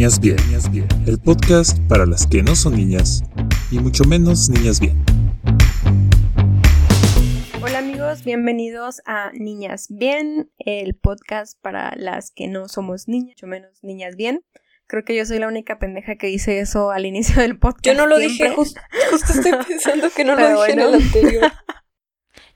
Niñas Bien, el podcast para las que no son niñas y mucho menos niñas bien. Hola amigos, bienvenidos a Niñas Bien, el podcast para las que no somos niñas, mucho menos niñas bien. Creo que yo soy la única pendeja que dice eso al inicio del podcast. Yo no lo dije, justo, estoy pensando que no lo dije en el anterior.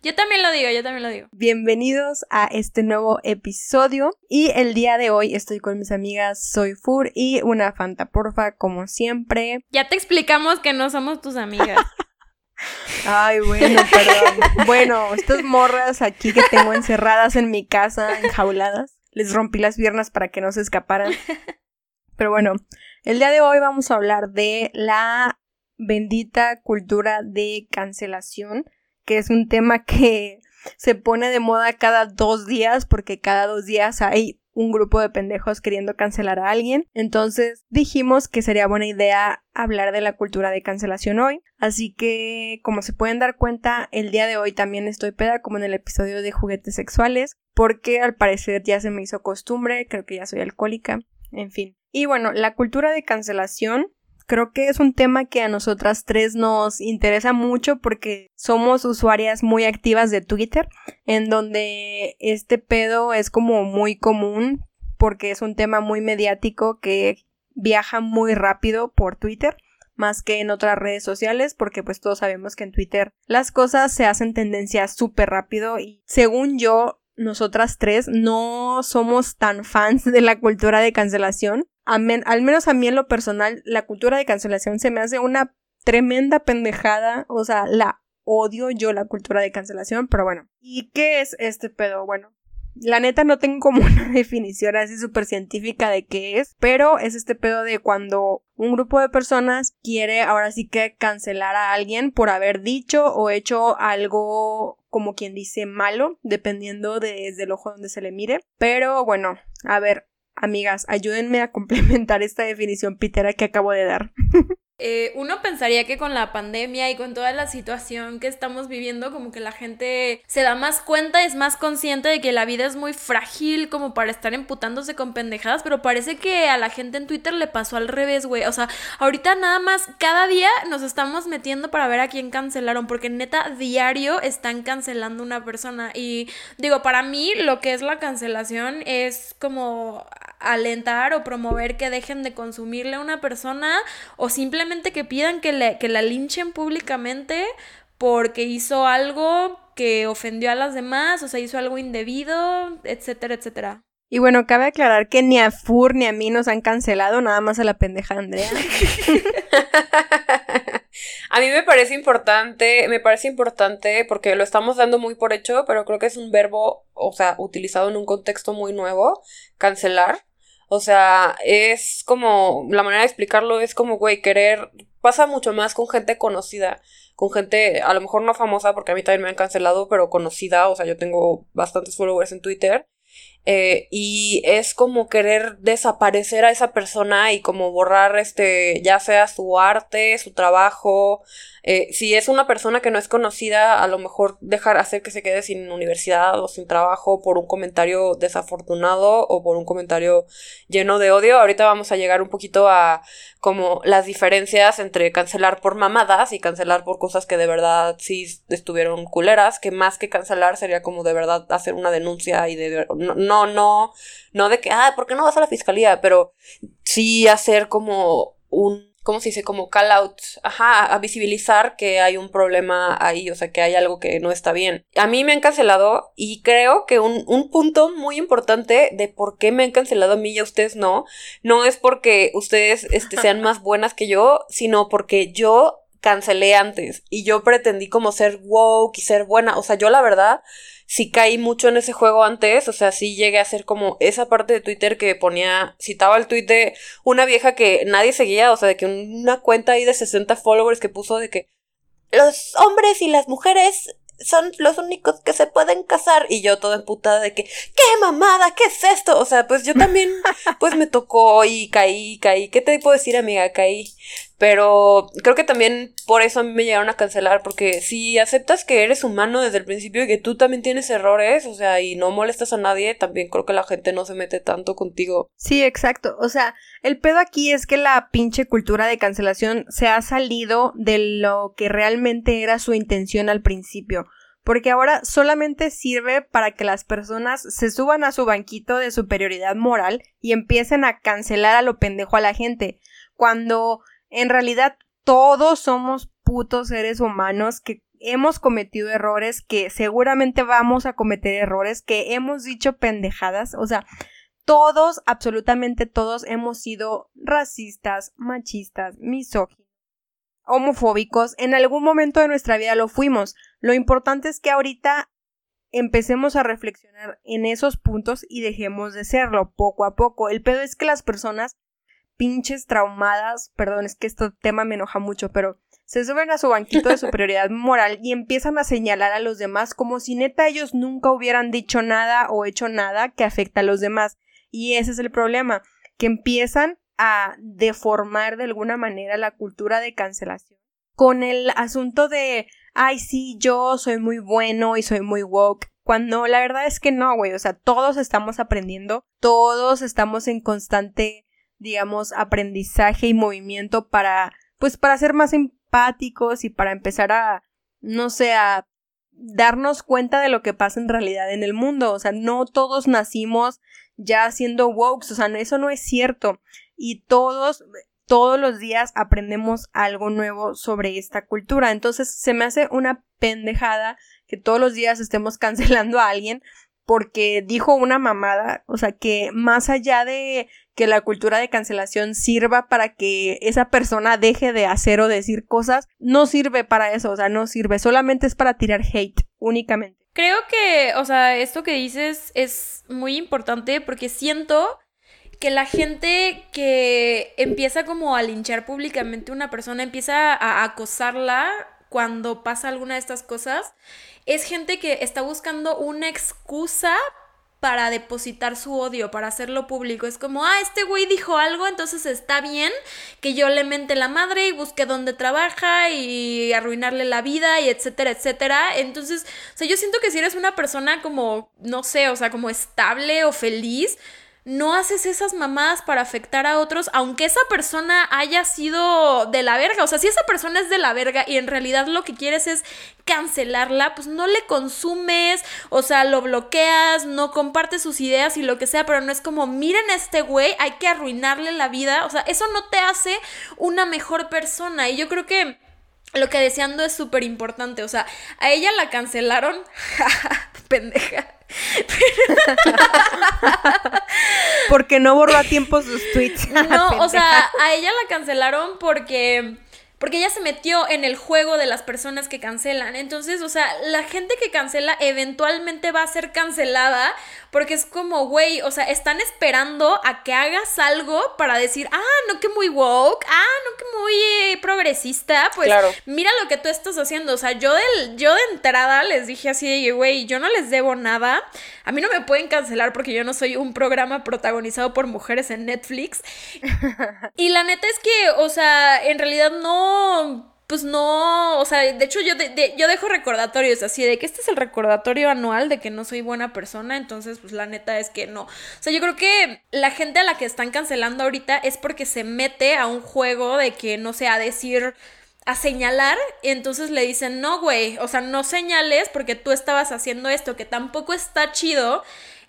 Yo también lo digo, yo también lo digo. Bienvenidos a este nuevo episodio y el día de hoy estoy con mis amigas Soy Fur y una Fanta Porfa como siempre. Ya te explicamos que no somos tus amigas. Ay, bueno, perdón. Bueno, estas morras aquí que tengo encerradas en mi casa, enjauladas, les rompí las piernas para que no se escaparan. Pero bueno, el día de hoy vamos a hablar de la bendita cultura de cancelación que es un tema que se pone de moda cada dos días porque cada dos días hay un grupo de pendejos queriendo cancelar a alguien. Entonces dijimos que sería buena idea hablar de la cultura de cancelación hoy. Así que, como se pueden dar cuenta, el día de hoy también estoy peda como en el episodio de juguetes sexuales porque al parecer ya se me hizo costumbre, creo que ya soy alcohólica, en fin. Y bueno, la cultura de cancelación creo que es un tema que a nosotras tres nos interesa mucho porque somos usuarias muy activas de Twitter, en donde este pedo es como muy común porque es un tema muy mediático que viaja muy rápido por Twitter más que en otras redes sociales porque pues todos sabemos que en Twitter las cosas se hacen tendencia súper rápido y según yo nosotras tres no somos tan fans de la cultura de cancelación al menos a mí en lo personal, la cultura de cancelación se me hace una tremenda pendejada. O sea, la odio yo la cultura de cancelación, pero bueno. ¿Y qué es este pedo? Bueno, la neta no tengo como una definición así súper científica de qué es, pero es este pedo de cuando un grupo de personas quiere ahora sí que cancelar a alguien por haber dicho o hecho algo como quien dice malo, dependiendo desde el ojo donde se le mire. Pero bueno, a ver, Amigas, ayúdenme a complementar esta definición pitera que acabo de dar. Eh, uno pensaría que con la pandemia y con toda la situación que estamos viviendo, como que la gente se da más cuenta, es más consciente de que la vida es muy frágil como para estar emputándose con pendejadas, pero parece que a la gente en Twitter le pasó al revés, güey. O sea, ahorita nada más, cada día nos estamos metiendo para ver a quién cancelaron, porque neta, diario están cancelando una persona. Y digo, para mí lo que es la cancelación es como alentar o promover que dejen de consumirle a una persona o simplemente que pidan que, le, que la linchen públicamente porque hizo algo que ofendió a las demás, o sea, hizo algo indebido, etcétera, etcétera. Y bueno, cabe aclarar que ni a Fur ni a mí nos han cancelado, nada más a la pendeja Andrea. a mí me parece importante, me parece importante porque lo estamos dando muy por hecho, pero creo que es un verbo, o sea, utilizado en un contexto muy nuevo, cancelar. O sea, es como, la manera de explicarlo es como, güey, querer, pasa mucho más con gente conocida, con gente, a lo mejor no famosa, porque a mí también me han cancelado, pero conocida, o sea, yo tengo bastantes followers en Twitter, eh, y es como querer desaparecer a esa persona y como borrar este ya sea su arte su trabajo eh, si es una persona que no es conocida a lo mejor dejar hacer que se quede sin universidad o sin trabajo por un comentario desafortunado o por un comentario lleno de odio. Ahorita vamos a llegar un poquito a como las diferencias entre cancelar por mamadas y cancelar por cosas que de verdad sí estuvieron culeras que más que cancelar sería como de verdad hacer una denuncia y de no no, no, no de que, ah, ¿por qué no vas a la fiscalía? Pero sí hacer como un, ¿cómo se dice? Como call out, ajá, a visibilizar que hay un problema ahí, o sea, que hay algo que no está bien. A mí me han cancelado y creo que un, un punto muy importante de por qué me han cancelado a mí y a ustedes no, no es porque ustedes este, sean más buenas que yo, sino porque yo cancelé antes y yo pretendí como ser woke y ser buena, o sea, yo la verdad sí caí mucho en ese juego antes, o sea, sí llegué a ser como esa parte de Twitter que ponía, citaba el tweet de una vieja que nadie seguía, o sea, de que una cuenta ahí de 60 followers que puso de que los hombres y las mujeres son los únicos que se pueden casar. Y yo toda emputada de que, ¿qué mamada? ¿Qué es esto? O sea, pues yo también, pues me tocó y caí, caí. ¿Qué te puedo decir, amiga? Caí. Pero creo que también por eso a mí me llegaron a cancelar, porque si aceptas que eres humano desde el principio y que tú también tienes errores, o sea, y no molestas a nadie, también creo que la gente no se mete tanto contigo. Sí, exacto. O sea, el pedo aquí es que la pinche cultura de cancelación se ha salido de lo que realmente era su intención al principio porque ahora solamente sirve para que las personas se suban a su banquito de superioridad moral y empiecen a cancelar a lo pendejo a la gente, cuando en realidad todos somos putos seres humanos que hemos cometido errores, que seguramente vamos a cometer errores, que hemos dicho pendejadas, o sea, todos, absolutamente todos hemos sido racistas, machistas, misóginos homofóbicos, en algún momento de nuestra vida lo fuimos. Lo importante es que ahorita empecemos a reflexionar en esos puntos y dejemos de serlo poco a poco. El pedo es que las personas pinches traumadas, perdón, es que este tema me enoja mucho, pero se suben a su banquito de superioridad moral y empiezan a señalar a los demás como si neta ellos nunca hubieran dicho nada o hecho nada que afecta a los demás. Y ese es el problema, que empiezan a deformar de alguna manera la cultura de cancelación con el asunto de ay sí yo soy muy bueno y soy muy woke cuando la verdad es que no güey o sea todos estamos aprendiendo todos estamos en constante digamos aprendizaje y movimiento para pues para ser más empáticos y para empezar a no sé a darnos cuenta de lo que pasa en realidad en el mundo o sea no todos nacimos ya siendo woke o sea eso no es cierto y todos todos los días aprendemos algo nuevo sobre esta cultura. Entonces se me hace una pendejada que todos los días estemos cancelando a alguien porque dijo una mamada, o sea, que más allá de que la cultura de cancelación sirva para que esa persona deje de hacer o decir cosas, no sirve para eso, o sea, no sirve, solamente es para tirar hate únicamente. Creo que, o sea, esto que dices es muy importante porque siento que la gente que empieza como a linchar públicamente a una persona, empieza a acosarla cuando pasa alguna de estas cosas, es gente que está buscando una excusa para depositar su odio, para hacerlo público. Es como, ah, este güey dijo algo, entonces está bien que yo le mente la madre y busque dónde trabaja y arruinarle la vida y etcétera, etcétera. Entonces, o sea, yo siento que si eres una persona como, no sé, o sea, como estable o feliz, no haces esas mamadas para afectar a otros, aunque esa persona haya sido de la verga. O sea, si esa persona es de la verga y en realidad lo que quieres es cancelarla, pues no le consumes, o sea, lo bloqueas, no compartes sus ideas y lo que sea, pero no es como, miren a este güey, hay que arruinarle la vida. O sea, eso no te hace una mejor persona. Y yo creo que lo que deseando es súper importante. O sea, a ella la cancelaron. Pendeja. porque no borró a tiempo sus tweets. no, o sea, a ella la cancelaron porque porque ella se metió en el juego de las personas que cancelan. Entonces, o sea, la gente que cancela eventualmente va a ser cancelada porque es como, güey, o sea, están esperando a que hagas algo para decir, ah, no que muy woke, ah, no que muy eh, progresista. Pues mira lo que tú estás haciendo. O sea, yo, del, yo de entrada les dije así, güey, yo no les debo nada. A mí no me pueden cancelar porque yo no soy un programa protagonizado por mujeres en Netflix. y la neta es que, o sea, en realidad no pues no, o sea, de hecho yo, yo dejo recordatorios así de que este es el recordatorio anual de que no soy buena persona, entonces pues la neta es que no. O sea, yo creo que la gente a la que están cancelando ahorita es porque se mete a un juego de que no sé, a decir a señalar, y entonces le dicen, no, güey, o sea, no señales porque tú estabas haciendo esto, que tampoco está chido,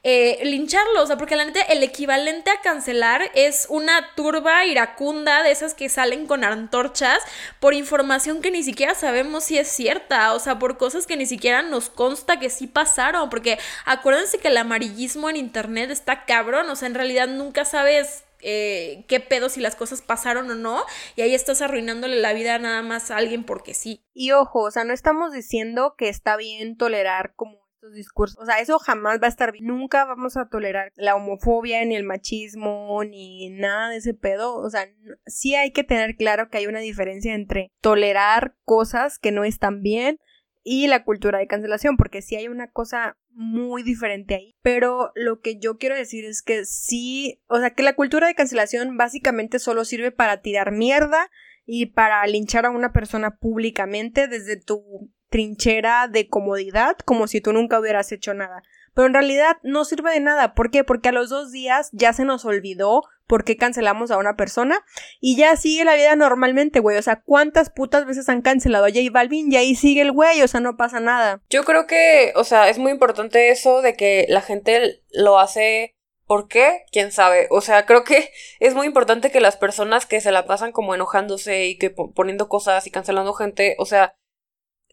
eh, lincharlo, o sea, porque la neta el equivalente a cancelar es una turba iracunda de esas que salen con antorchas por información que ni siquiera sabemos si es cierta, o sea, por cosas que ni siquiera nos consta que sí pasaron, porque acuérdense que el amarillismo en internet está cabrón, o sea, en realidad nunca sabes eh, qué pedo si las cosas pasaron o no, y ahí estás arruinándole la vida nada más a alguien porque sí. Y ojo, o sea, no estamos diciendo que está bien tolerar como discursos. O sea, eso jamás va a estar bien. Nunca vamos a tolerar la homofobia, ni el machismo, ni nada de ese pedo. O sea, sí hay que tener claro que hay una diferencia entre tolerar cosas que no están bien y la cultura de cancelación, porque sí hay una cosa muy diferente ahí. Pero lo que yo quiero decir es que sí, o sea, que la cultura de cancelación básicamente solo sirve para tirar mierda y para linchar a una persona públicamente desde tu trinchera de comodidad, como si tú nunca hubieras hecho nada. Pero en realidad no sirve de nada. ¿Por qué? Porque a los dos días ya se nos olvidó por qué cancelamos a una persona y ya sigue la vida normalmente, güey. O sea, ¿cuántas putas veces han cancelado a J Balvin y ahí sigue el güey? O sea, no pasa nada. Yo creo que, o sea, es muy importante eso de que la gente lo hace ¿Por qué? ¿Quién sabe? O sea, creo que es muy importante que las personas que se la pasan como enojándose y que poniendo cosas y cancelando gente, o sea,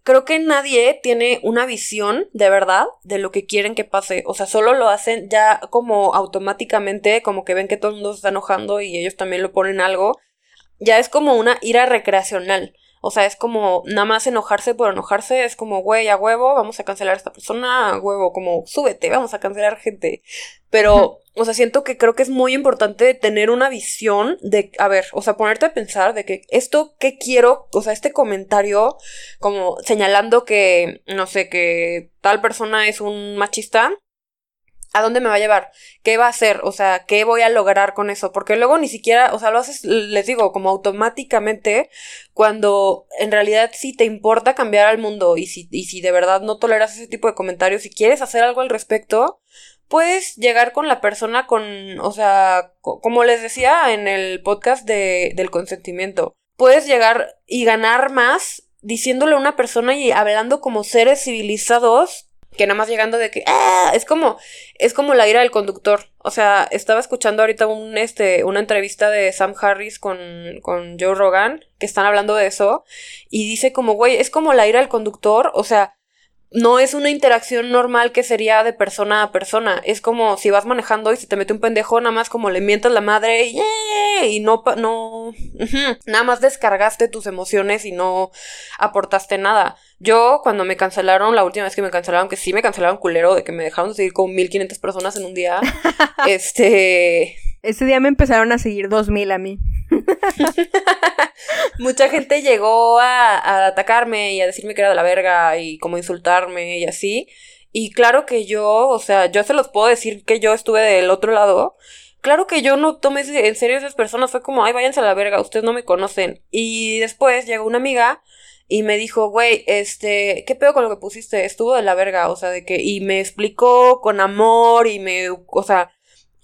creo que nadie tiene una visión de verdad de lo que quieren que pase. O sea, solo lo hacen ya como automáticamente, como que ven que todo el mundo se está enojando y ellos también lo ponen algo. Ya es como una ira recreacional. O sea, es como nada más enojarse por enojarse, es como, güey, a huevo, vamos a cancelar a esta persona, a huevo, como, súbete, vamos a cancelar gente. Pero, o sea, siento que creo que es muy importante tener una visión de, a ver, o sea, ponerte a pensar de que esto, ¿qué quiero? O sea, este comentario, como señalando que, no sé, que tal persona es un machista, ¿A dónde me va a llevar? ¿Qué va a hacer? O sea, ¿qué voy a lograr con eso? Porque luego ni siquiera, o sea, lo haces, les digo, como automáticamente, cuando en realidad sí te importa cambiar al mundo y si, y si de verdad no toleras ese tipo de comentarios y quieres hacer algo al respecto, puedes llegar con la persona con, o sea, como les decía en el podcast de, del consentimiento, puedes llegar y ganar más diciéndole a una persona y hablando como seres civilizados que nada más llegando de que ¡ah! es como es como la ira del conductor o sea estaba escuchando ahorita un este una entrevista de Sam Harris con con Joe Rogan que están hablando de eso y dice como güey es como la ira del conductor o sea no es una interacción normal que sería de persona a persona. Es como si vas manejando y se te mete un pendejo, nada más como le mientas la madre y, y no, no, nada más descargaste tus emociones y no aportaste nada. Yo, cuando me cancelaron, la última vez que me cancelaron, que sí me cancelaron culero, de que me dejaron de seguir con 1500 personas en un día, este... Ese día me empezaron a seguir 2000 a mí. Mucha gente llegó a, atacarme y a decirme que era de la verga y como insultarme y así. Y claro que yo, o sea, yo se los puedo decir que yo estuve del otro lado. Claro que yo no tomé en serio a esas personas. Fue como, ay, váyanse a la verga, ustedes no me conocen. Y después llegó una amiga y me dijo, güey, este, ¿qué pedo con lo que pusiste? Estuvo de la verga, o sea, de que, y me explicó con amor y me, o sea,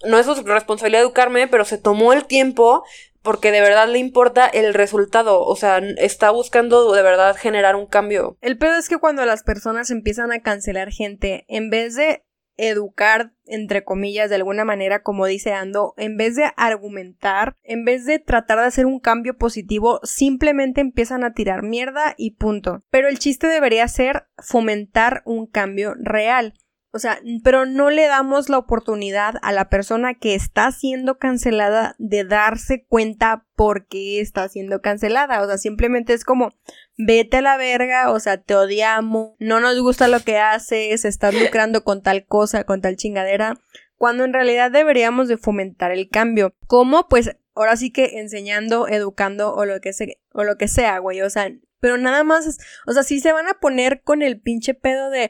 no es su responsabilidad educarme, pero se tomó el tiempo porque de verdad le importa el resultado, o sea, está buscando de verdad generar un cambio. El pedo es que cuando las personas empiezan a cancelar gente, en vez de educar, entre comillas, de alguna manera, como dice Ando, en vez de argumentar, en vez de tratar de hacer un cambio positivo, simplemente empiezan a tirar mierda y punto. Pero el chiste debería ser fomentar un cambio real. O sea, pero no le damos la oportunidad a la persona que está siendo cancelada de darse cuenta por qué está siendo cancelada. O sea, simplemente es como, vete a la verga, o sea, te odiamos, no nos gusta lo que haces, estás lucrando con tal cosa, con tal chingadera, cuando en realidad deberíamos de fomentar el cambio. ¿Cómo? Pues ahora sí que enseñando, educando o lo que, sea, o lo que sea, güey. O sea, pero nada más, o sea, si se van a poner con el pinche pedo de,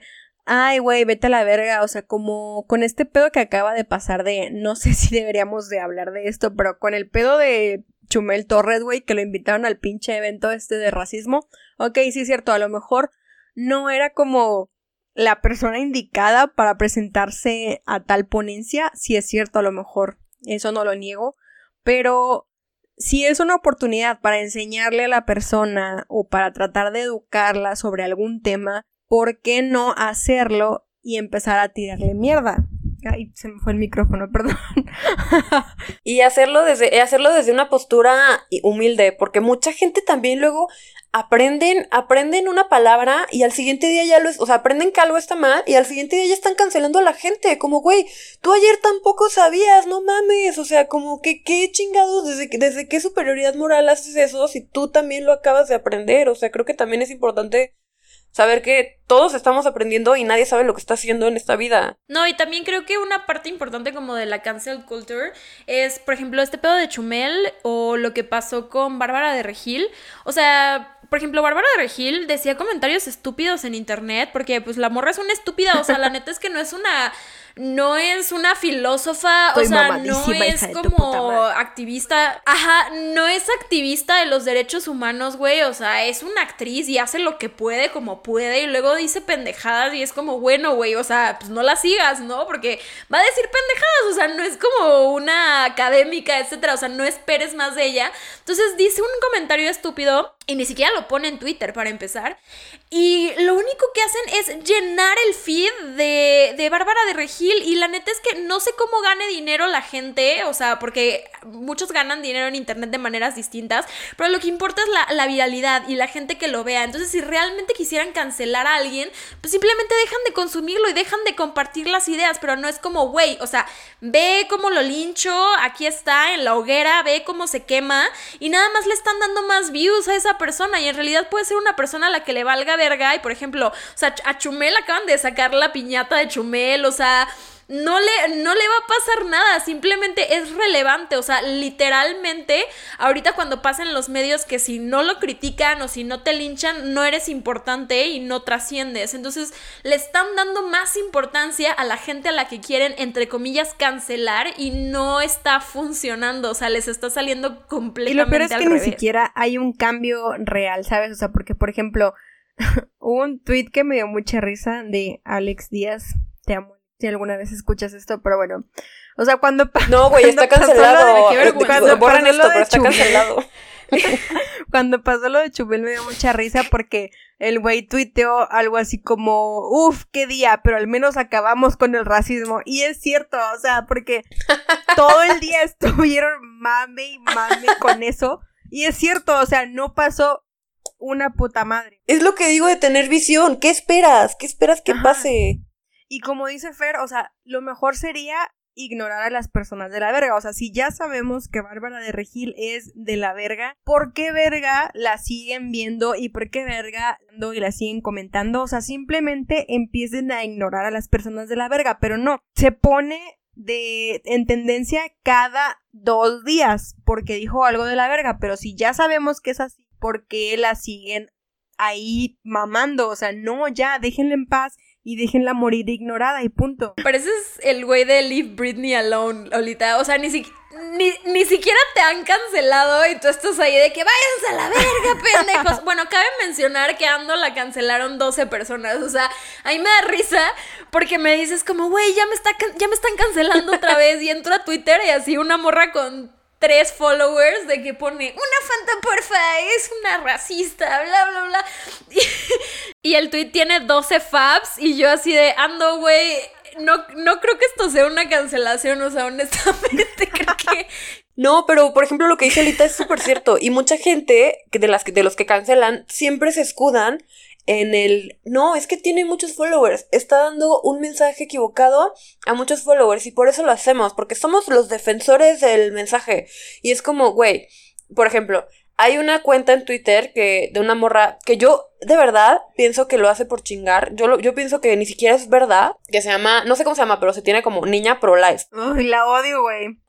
ay, güey, vete a la verga, o sea, como con este pedo que acaba de pasar de, no sé si deberíamos de hablar de esto, pero con el pedo de Chumel Torres, güey, que lo invitaron al pinche evento este de racismo, ok, sí es cierto, a lo mejor no era como la persona indicada para presentarse a tal ponencia, sí es cierto, a lo mejor, eso no lo niego, pero si es una oportunidad para enseñarle a la persona o para tratar de educarla sobre algún tema, ¿por qué no hacerlo y empezar a tirarle mierda? Ay, se me fue el micrófono, perdón. y hacerlo desde, hacerlo desde una postura humilde, porque mucha gente también luego aprenden, aprenden una palabra y al siguiente día ya lo, o sea, aprenden que algo está mal y al siguiente día ya están cancelando a la gente, como, güey, tú ayer tampoco sabías, no mames, o sea, como que qué chingados, desde, desde qué superioridad moral haces eso si tú también lo acabas de aprender, o sea, creo que también es importante saber que todos estamos aprendiendo y nadie sabe lo que está haciendo en esta vida. No, y también creo que una parte importante como de la cancel culture es, por ejemplo, este pedo de Chumel o lo que pasó con Bárbara de Regil. O sea, por ejemplo, Bárbara de Regil decía comentarios estúpidos en internet porque pues la morra es una estúpida, o sea, la neta es que no es una no es una filósofa, o sea, no es como activista, ajá, no es activista de los derechos humanos, güey, o sea, es una actriz y hace lo que puede como puede y luego dice pendejadas y es como, bueno, güey, o sea, pues no la sigas, ¿no? Porque va a decir pendejadas, o sea, no es como una académica, etcétera, o sea, no esperes más de ella. Entonces dice un comentario estúpido y ni siquiera lo pone en Twitter para empezar. Y lo único que hacen es llenar el feed de, de Bárbara de Y la neta es que no sé cómo gane dinero la gente. O sea, porque muchos ganan dinero en internet de maneras distintas. Pero lo que importa es la, la viralidad y la gente que lo vea. Entonces, si realmente quisieran cancelar a alguien, pues simplemente dejan de consumirlo y dejan de compartir las ideas. Pero no es como, güey, o sea, ve cómo lo lincho, aquí está en la hoguera, ve cómo se quema. Y nada más le están dando más views a esa persona. Y en realidad puede ser una persona a la que le valga verga. Y por ejemplo, o sea, a Chumel acaban de sacar la piñata de Chumel. O sea, no le, no le va a pasar nada, simplemente es relevante, o sea, literalmente, ahorita cuando pasen los medios que si no lo critican o si no te linchan, no eres importante y no trasciendes. Entonces, le están dando más importancia a la gente a la que quieren, entre comillas, cancelar y no está funcionando, o sea, les está saliendo Y completamente lo peor es al que ni siquiera hay un cambio real, ¿sabes? O sea, porque, por ejemplo, hubo un tweet que me dio mucha risa de Alex Díaz. Te amo. Si alguna vez escuchas esto, pero bueno. O sea, cuando. No, güey, está cancelado. de-. Cuando borran pasó lo esto, de pero está cancelado. Cuando pasó lo de Chumel me dio mucha risa porque el güey tuiteó algo así como, uff, qué día, pero al menos acabamos con el racismo. Y es cierto, o sea, porque todo el día estuvieron mame y mame con eso. Y es cierto, o sea, no pasó una puta madre. Es lo que digo de tener visión. ¿Qué esperas? ¿Qué esperas que Ajá. pase? Y como dice Fer, o sea, lo mejor sería ignorar a las personas de la verga. O sea, si ya sabemos que Bárbara de Regil es de la verga, ¿por qué verga la siguen viendo y por qué verga y la siguen comentando? O sea, simplemente empiecen a ignorar a las personas de la verga, pero no, se pone de en tendencia cada dos días porque dijo algo de la verga, pero si ya sabemos que es así, ¿por qué la siguen ahí mamando? O sea, no, ya, déjenla en paz y déjenla morir ignorada y punto. Pareces el güey de Leave Britney Alone, Lolita. O sea, ni, si- ni, ni siquiera te han cancelado y tú estás ahí de que váyanse a la verga, pendejos. Bueno, cabe mencionar que Ando la cancelaron 12 personas. O sea, a mí me da risa porque me dices como, güey, ya, me está ya me están cancelando otra vez. Y entro a Twitter y así una morra con tres followers de que pone una fanta porfa, es una racista, bla, bla, bla. Y, el tweet tiene 12 faps y yo así de ando, güey. No, no creo que esto sea una cancelación, o sea, honestamente creo que No, pero por ejemplo lo que dice Alita es súper cierto. Y mucha gente de, las, que- de los que cancelan siempre se escudan en el... No, es que tiene muchos followers. Está dando un mensaje equivocado a muchos followers y por eso lo hacemos. Porque somos los defensores del mensaje. Y es como, güey, por ejemplo, hay una cuenta en Twitter que de una morra que yo de verdad pienso que lo hace por chingar. Yo, lo- yo pienso que ni siquiera es verdad. Que se llama, no sé cómo se llama, pero se tiene como niña pro life. Uy, la odio, güey.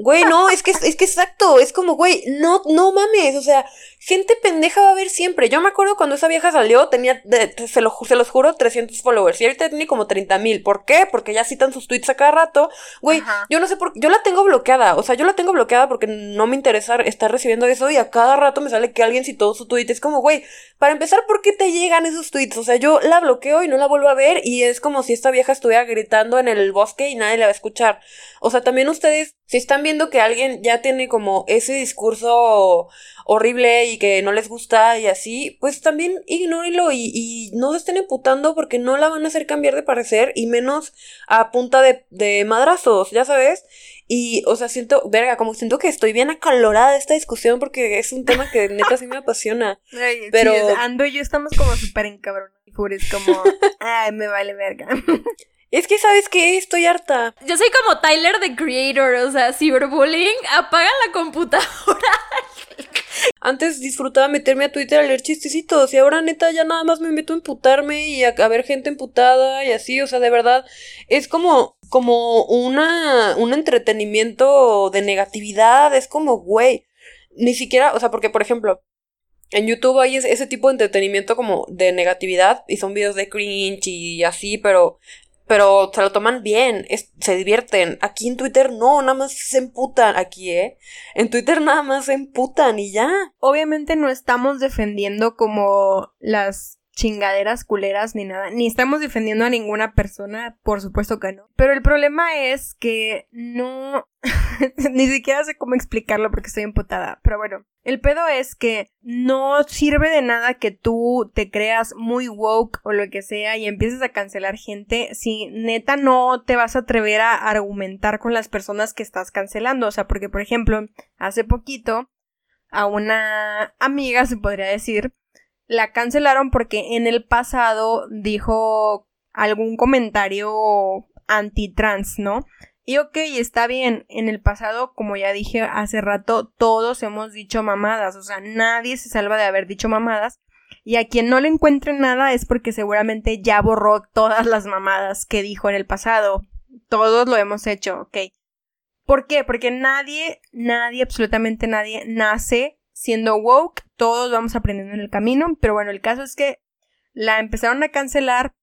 Güey, no, es que es que exacto, es como, güey, no, no mames, o sea, gente pendeja va a haber siempre. Yo me acuerdo cuando esa vieja salió, tenía, de- se, lo, se los juro, 300 followers, y ahorita tiene como 30 mil. ¿Por qué? Porque ya citan sus tweets a cada rato. Güey, Ajá. yo no sé por qué, yo la tengo bloqueada, o sea, yo la tengo bloqueada porque no me interesa estar recibiendo eso y a cada rato me sale que alguien citó su tweet. Es como, güey, para empezar, ¿por qué te llegan esos tweets? O sea, yo la bloqueo y no la vuelvo a ver y es como si esta vieja estuviera gritando en el bosque y nadie la va a escuchar. O sea, también ustedes, si están viendo que alguien ya tiene como ese discurso horrible y que no les gusta y así, pues también ignórenlo y, y no se estén emputando porque no la van a hacer cambiar de parecer y menos a punta de, de madrazos, ya sabes. Y, o sea, siento, verga, como siento que estoy bien acalorada de esta discusión porque es un tema que neta sí me apasiona. Ay, Pero- sí, Ando y yo estamos como súper encabronados. Es como, ay, me vale verga. Es que, ¿sabes qué? Estoy harta. yo soy como Tyler the Creator, o sea, ciberbullying, apaga la computadora. Antes disfrutaba meterme a Twitter a leer chistecitos y ahora neta ya nada más me meto a emputarme y a, a ver gente emputada y así, o sea, de verdad es como como una un entretenimiento de negatividad, es como güey, ni siquiera, o sea, porque por ejemplo, en YouTube hay ese tipo de entretenimiento como de negatividad y son videos de cringe y así, pero pero se lo toman bien, se divierten. Aquí en Twitter no, nada más se emputan. Aquí, ¿eh? En Twitter nada más se emputan y ya. Obviamente no estamos defendiendo como las chingaderas culeras ni nada, ni estamos defendiendo a ninguna persona, por supuesto que no. Pero el problema es que no, ni siquiera sé cómo explicarlo porque estoy emputada, pero bueno, el pedo es que no sirve de nada que tú te creas muy woke o lo que sea y empieces a cancelar gente si neta no te vas a atrever a argumentar con las personas que estás cancelando, o sea, porque por ejemplo, hace poquito a una amiga se podría decir la cancelaron porque en el pasado dijo algún comentario anti-trans, ¿no? Y ok, está bien, en el pasado, como ya dije hace rato, todos hemos dicho mamadas, o sea, nadie se salva de haber dicho mamadas. Y a quien no le encuentre nada es porque seguramente ya borró todas las mamadas que dijo en el pasado. Todos lo hemos hecho, ok. ¿Por qué? Porque nadie, nadie, absolutamente nadie, nace siendo woke, todos vamos aprendiendo en el camino, pero bueno, el caso es que la empezaron a cancelar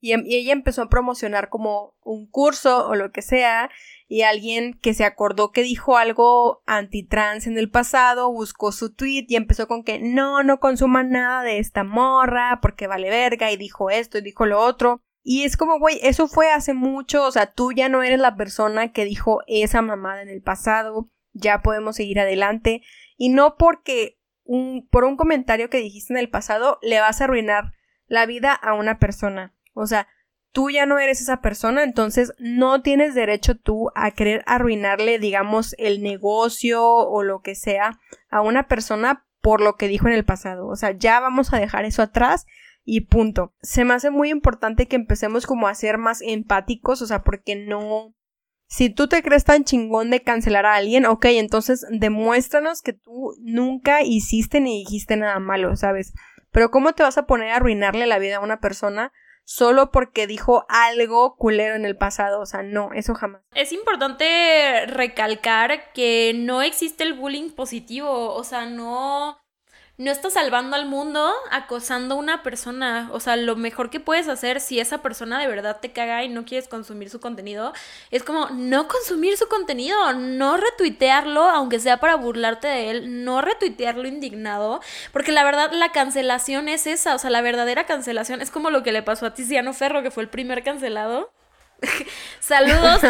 y, em, ella empezó a promocionar como un curso o lo que sea y alguien que se acordó que dijo algo anti-trans en el pasado buscó su tweet y empezó con que no, no consuman nada de esta morra porque vale verga y dijo esto y dijo lo otro. Y es como, güey, eso fue hace mucho, o sea, tú ya no eres la persona que dijo esa mamada en el pasado, ya podemos seguir adelante. Y no porque un, por un comentario que dijiste en el pasado le vas a arruinar la vida a una persona. O sea, tú ya no eres esa persona, entonces no tienes derecho tú a querer arruinarle, digamos, el negocio o lo que sea a una persona por lo que dijo en el pasado. O sea, ya vamos a dejar eso atrás y punto. Se me hace muy importante que empecemos como a ser más empáticos, o sea, porque no si tú te crees tan chingón de cancelar a alguien, ok, entonces demuéstranos que tú nunca hiciste ni dijiste nada malo, ¿sabes? Pero ¿cómo te vas a poner a arruinarle la vida a una persona solo porque dijo algo culero en el pasado? O sea, no, eso jamás. Es importante recalcar que no existe el bullying positivo, o sea, no no estás salvando al mundo acosando a una persona. O sea, lo mejor que puedes hacer si esa persona de verdad te caga y no quieres consumir su contenido, es como no consumir su contenido, no retuitearlo, aunque sea para burlarte de él, no retuitearlo indignado, porque la verdad la cancelación es esa, o sea, la verdadera cancelación es como lo que le pasó a Tiziano Ferro, que fue el primer cancelado. Saludos.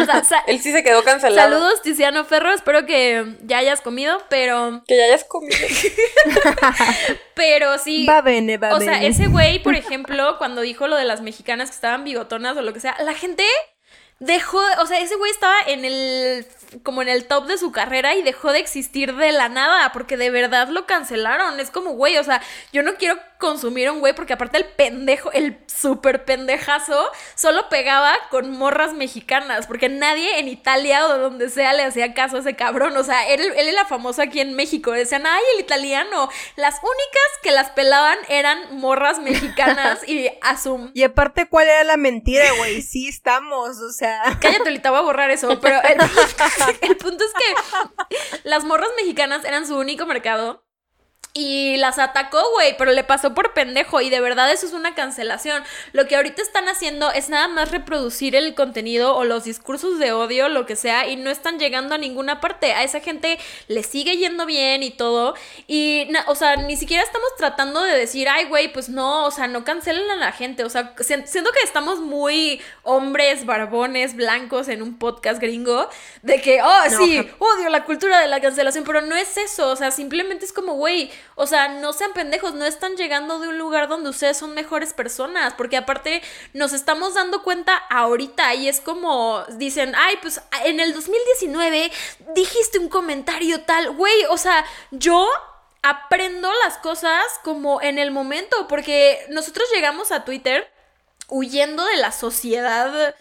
Él sí se quedó cancelado. Saludos, Tiziano Ferro. Espero que ya hayas comido, pero. Que ya hayas comido. pero sí. Va bene, va O sea, ese güey, por ejemplo, cuando dijo lo de las mexicanas que estaban bigotonas o lo que sea, la gente dejó. O sea, ese güey estaba en el como en el top de su carrera y dejó de existir de la nada, porque de verdad lo cancelaron. Es como, güey, o sea, yo no quiero consumir un güey porque aparte el pendejo, el súper pendejazo, solo pegaba con morras mexicanas, porque nadie en Italia o donde sea le hacía caso a ese cabrón. O sea, él, él era famoso aquí en México. Decían, ay, el italiano. Las únicas que las pelaban eran morras mexicanas y asum. Y aparte, ¿cuál era la mentira, güey? Sí, estamos, o sea. Cállate, ahorita voy a borrar eso, pero. el punto es que las morras mexicanas eran su único mercado. Y las atacó, güey, pero le pasó por pendejo y de verdad eso es una cancelación. Lo que ahorita están haciendo es nada más reproducir el contenido o los discursos de odio, lo que sea, y no están llegando a ninguna parte. A esa gente le sigue yendo bien y todo. Y, o sea, ni siquiera estamos tratando de decir, ay, güey, pues no, o sea, no cancelen a la gente. O sea, siento que estamos muy hombres, barbones, blancos en un podcast gringo, de que, oh, sí, odio la cultura de la cancelación, pero no es eso. O sea, simplemente es como, güey, o sea, no sean pendejos, no están llegando de un lugar donde ustedes son mejores personas, porque aparte nos estamos dando cuenta ahorita y es como dicen, ay, pues en el 2019 dijiste un comentario tal, güey, o sea, yo aprendo las cosas como en el momento, porque nosotros llegamos a Twitter huyendo de la sociedad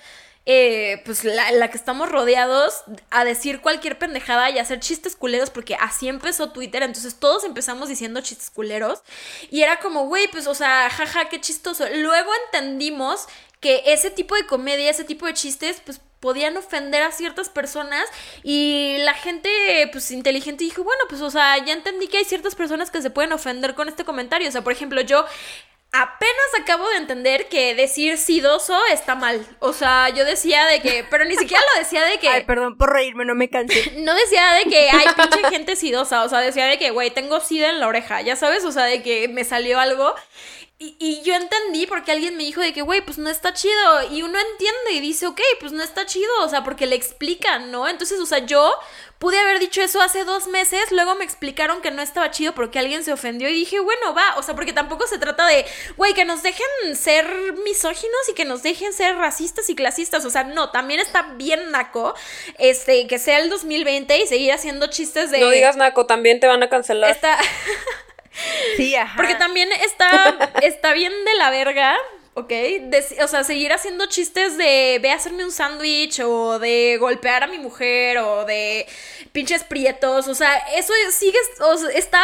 eh, pues la, que estamos rodeados a decir cualquier pendejada y hacer chistes culeros, porque así empezó Twitter, entonces todos empezamos diciendo chistes culeros. Y era como, güey, pues o sea, jaja, qué chistoso. Luego entendimos que ese tipo de comedia, ese tipo de chistes, pues podían ofender a ciertas personas. Y la gente pues inteligente dijo, bueno, pues o sea, ya entendí que hay ciertas personas que se pueden ofender con este comentario, o sea, por ejemplo, yo apenas acabo de entender que decir sidoso está mal. O sea, yo decía de que, pero ni siquiera lo decía de que... Ay, perdón por reírme, no me cansé. No decía de que hay pinche gente sidosa, o sea, decía de que, güey, tengo sida en la oreja, ya sabes, o sea, de que me salió algo. Y, y yo entendí porque alguien me dijo de que, güey, pues no está chido. Y uno entiende y dice, ok, pues no está chido, o sea, porque le explican, ¿no? Entonces, o sea, yo pude haber dicho eso hace dos meses, luego me explicaron que no estaba chido porque alguien se ofendió y dije, bueno, va, o sea, porque tampoco se trata de, güey, que nos dejen ser misóginos y que nos dejen ser racistas y clasistas, o sea, no, también está bien naco, este, que sea el 2020 y seguir haciendo chistes de... No digas naco, también te van a cancelar. Está... Sí, ajá. Porque también está, está bien de la verga ¿ok? o sea, seguir haciendo chistes de ve a hacerme un sándwich o de golpear a mi mujer o de pinches prietos, o sea, eso sigue, o sea, está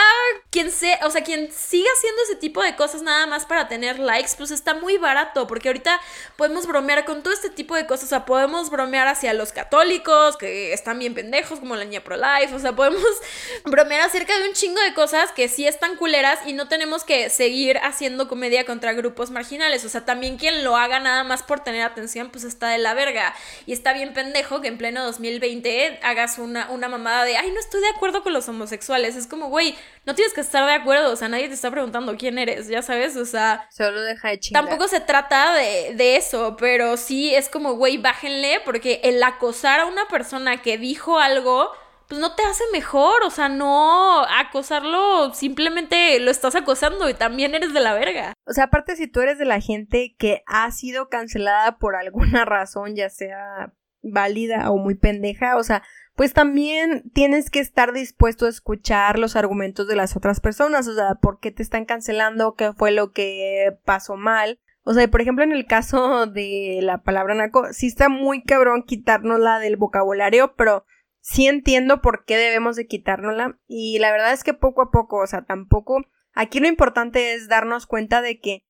quien se, o sea, quien sigue haciendo ese tipo de cosas nada más para tener likes, pues está muy barato, porque ahorita podemos bromear con todo este tipo de cosas, o sea, podemos bromear hacia los católicos, que están bien pendejos, como la niña pro life, o sea, podemos bromear acerca de un chingo de cosas que sí están culeras y no tenemos que seguir haciendo comedia contra grupos marginales, o sea, también quien lo haga nada más por tener atención, pues está de la verga. Y está bien pendejo que en pleno 2020 hagas una, una mamada de, ay, no estoy de acuerdo con los homosexuales. Es como, güey, no tienes que estar de acuerdo, o sea, nadie te está preguntando quién eres, ya sabes, o sea... Solo deja de chingar. Tampoco se trata de, de eso, pero sí es como, güey, bájenle, porque el acosar a una persona que dijo algo pues no te hace mejor, o sea, no acosarlo, simplemente lo estás acosando y también eres de la verga. O sea, aparte si tú eres de la gente que ha sido cancelada por alguna razón, ya sea válida o muy pendeja, o sea, pues también tienes que estar dispuesto a escuchar los argumentos de las otras personas, o sea, por qué te están cancelando, qué fue lo que pasó mal. O sea, por ejemplo, en el caso de la palabra naco, sí está muy cabrón quitárnosla del vocabulario, pero sí entiendo por qué debemos de quitárnosla y la verdad es que poco a poco, o sea, tampoco, aquí lo importante es darnos cuenta de que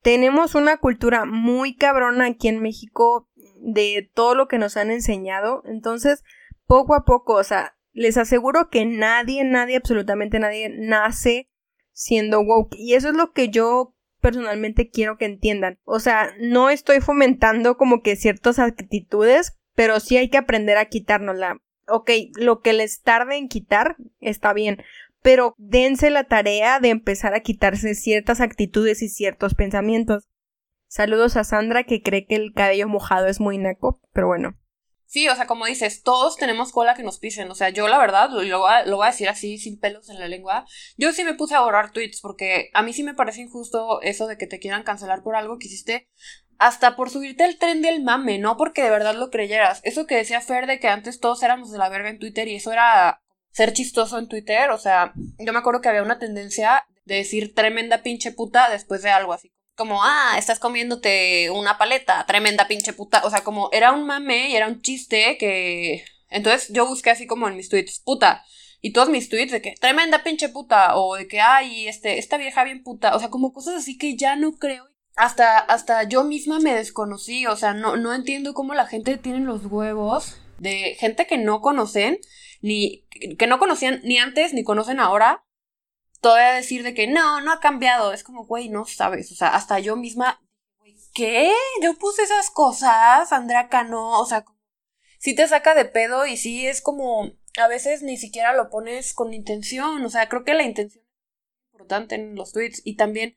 tenemos una cultura muy cabrona aquí en México de todo lo que nos han enseñado, entonces, poco a poco, o sea, les aseguro que nadie, nadie, absolutamente nadie nace siendo woke y eso es lo que yo personalmente quiero que entiendan. O sea, no estoy fomentando como que ciertas actitudes, pero sí hay que aprender a quitárnosla ok, lo que les tarde en quitar está bien, pero dense la tarea de empezar a quitarse ciertas actitudes y ciertos pensamientos. Saludos a Sandra que cree que el cabello mojado es muy naco, pero bueno. Sí, o sea, como dices, todos tenemos cola que nos pisen. O sea, yo la verdad, lo, voy a decir así, sin pelos en la lengua. Yo sí me puse a borrar tweets porque a mí sí me parece injusto eso de que te quieran cancelar por algo que hiciste hasta por subirte al tren del mame, no porque de verdad lo creyeras. Eso que decía Fer de que antes todos éramos de la verga en Twitter y eso era ser chistoso en Twitter, o sea, yo me acuerdo que había una tendencia de decir tremenda pinche puta después de algo así. Como, ah, estás comiéndote una paleta, tremenda pinche puta. O sea, como era un mame y era un chiste que... Entonces yo busqué así como en mis tweets, puta. Y todos mis tweets de que tremenda pinche puta. O de que, ay, este, esta vieja bien puta. O sea, como cosas así que ya no creo hasta, hasta yo misma me desconocí, o sea, no, no entiendo cómo la gente tiene los huevos de gente que no conocen, ni, que no conocían ni antes ni conocen ahora, todavía decir de que no, no ha cambiado, es como, güey, no sabes, o sea, hasta yo misma, ¿qué? Yo puse esas cosas, Andrea Cano, o sea, sí te saca de pedo y sí es como, a veces ni siquiera lo pones con intención, o sea, creo que la intención es importante en los tweets y también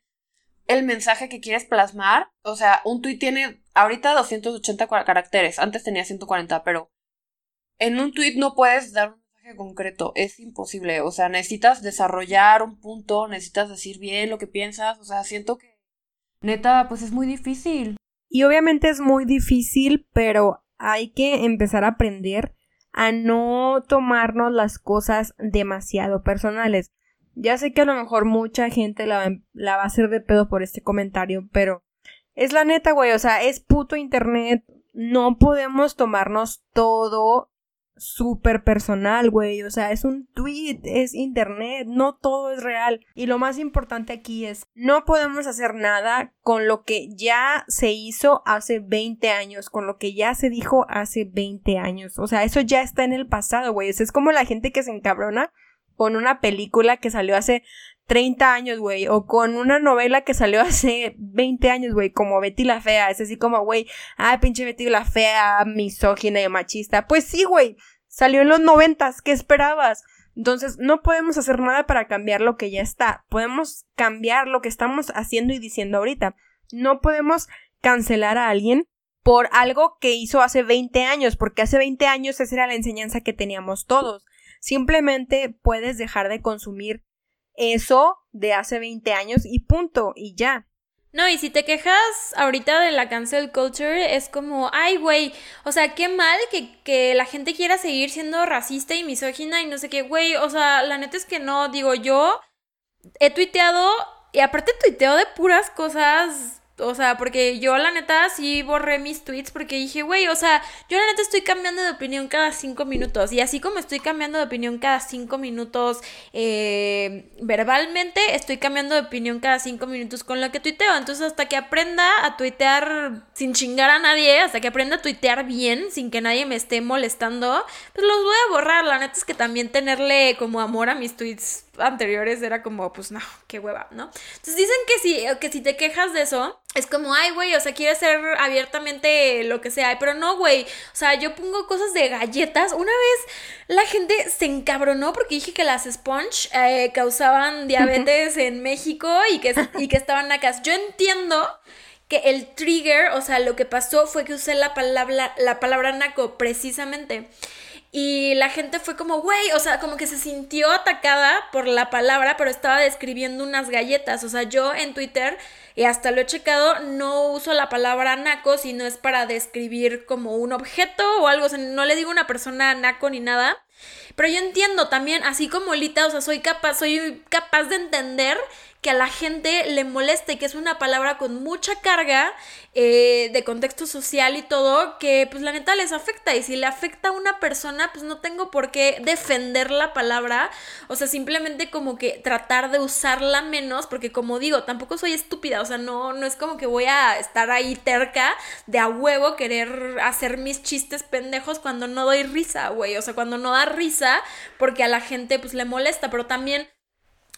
el mensaje que quieres plasmar. O sea, un tweet tiene ahorita 280 caracteres, antes tenía 140, pero en un tweet no puedes dar un mensaje concreto, es imposible. O sea, necesitas desarrollar un punto, necesitas decir bien lo que piensas, o sea, siento que neta, pues es muy difícil. Y obviamente es muy difícil, pero hay que empezar a aprender a no tomarnos las cosas demasiado personales. Ya sé que a lo mejor mucha gente la, la va a hacer de pedo por este comentario, pero es la neta, güey, o sea, es puto internet. No podemos tomarnos todo súper personal, güey. O sea, es un tweet, es internet, no todo es real. Y lo más importante aquí es, no podemos hacer nada con lo que ya se hizo hace 20 años, con lo que ya se dijo hace 20 años. O sea, eso ya está en el pasado, güey. es como la gente que se encabrona con una película que salió hace 30 años, güey, o con una novela que salió hace 20 años, güey, como Betty la Fea, es así como, güey, ah, pinche Betty la Fea, misógina y machista. Pues sí, güey, salió en los noventas, ¿qué esperabas? Entonces, no podemos hacer nada para cambiar lo que ya está. Podemos cambiar lo que estamos haciendo y diciendo ahorita. No podemos cancelar a alguien por algo que hizo hace 20 años, porque hace 20 años esa era la enseñanza que teníamos todos. Simplemente puedes dejar de consumir eso de hace 20 años y punto, y ya. No, y si te quejas ahorita de la cancel culture, es como, ay, güey, o sea, qué mal que, que, la gente quiera seguir siendo racista y misógina y no sé qué, güey, o sea, la neta es que no, digo, yo he tuiteado, y aparte tuiteo de puras cosas o sea, porque yo la neta sí borré mis tweets porque dije, güey, o sea, yo la neta estoy cambiando de opinión cada cinco minutos. Y así como estoy cambiando de opinión cada cinco minutos eh, verbalmente, estoy cambiando de opinión cada cinco minutos con lo que tuiteo. Entonces, hasta que aprenda a tuitear sin chingar a nadie, hasta que aprenda a tuitear bien, sin que nadie me esté molestando, pues los voy a borrar. La neta es que también tenerle como amor a mis tweets anteriores era como, pues no, qué hueva, ¿no? Entonces dicen que si, que si te quejas de eso, es como, ay, güey, o sea, quieres ser abiertamente lo que sea, pero no, güey, o sea, yo pongo cosas de galletas. Una vez la gente se encabronó porque dije que las sponge eh, causaban diabetes en México y que, y que estaban nacas. Yo entiendo que el trigger, o sea, lo que pasó fue que usé la palabra, la palabra naco precisamente. Y la gente fue como, güey, o sea, como que se sintió atacada por la palabra, pero estaba describiendo unas galletas. O sea, yo en Twitter, y hasta lo he checado, no uso la palabra naco, sino es para describir como un objeto o algo. No le digo una persona naco ni nada. Pero yo entiendo también, así como Lita, o sea, soy capaz, soy capaz de entender que a la gente le moleste, que es una palabra con mucha carga eh, de contexto social y todo, que pues la neta les afecta. Y si le afecta a una persona, pues no tengo por qué defender la palabra. O sea, simplemente como que tratar de usarla menos, porque como digo, tampoco soy estúpida. O sea, no, no es como que voy a estar ahí terca de a huevo querer hacer mis chistes pendejos cuando no doy risa, güey. O sea, cuando no da risa, porque a la gente pues le molesta. Pero también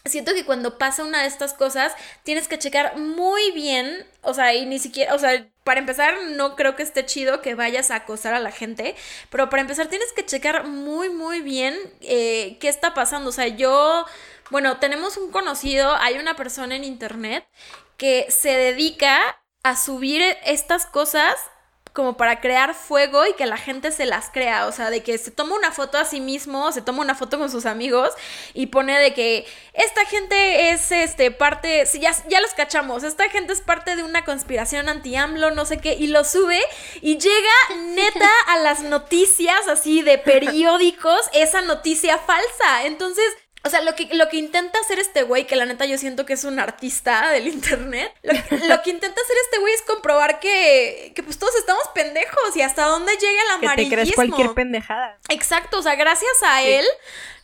siento que cuando pasa una de estas cosas tienes que checar muy bien, o sea, y ni siquiera, o sea, para empezar no creo que esté chido que vayas a acosar a la gente, pero para empezar tienes que checar muy, muy bien eh, qué está pasando, o sea, yo, bueno, tenemos un conocido, hay una persona en internet que se dedica a subir estas cosas como para crear fuego y que la gente se las crea, o sea, de que se toma una foto a sí mismo, se toma una foto con sus amigos y pone de que esta gente es este parte, sí, ya, ya los cachamos, esta gente es parte de una conspiración anti-AMLO, no sé qué, y lo sube y llega neta a las noticias así de periódicos esa noticia falsa. Entonces, o sea, lo que, lo que intenta hacer este güey, que la neta yo siento que es un artista del internet, lo, que intenta hacer este güey es comprobar que, que pues todos estamos pendejos y hasta dónde llega el amarillismo. Que te crees cualquier pendejada. Exacto, o sea, gracias a él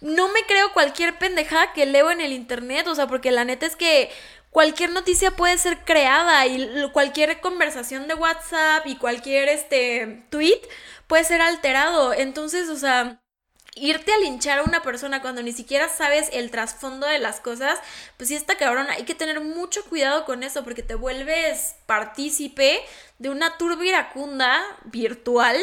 no me creo cualquier pendejada que leo en el internet, o sea, porque la neta es que cualquier noticia puede ser creada y cualquier conversación de WhatsApp y cualquier este tweet puede ser alterado. Entonces, o sea, irte a linchar a una persona cuando ni siquiera sabes el trasfondo de las cosas, pues sí está cabrón. Hay que tener mucho cuidado con eso porque te vuelves partícipe de una turba iracunda virtual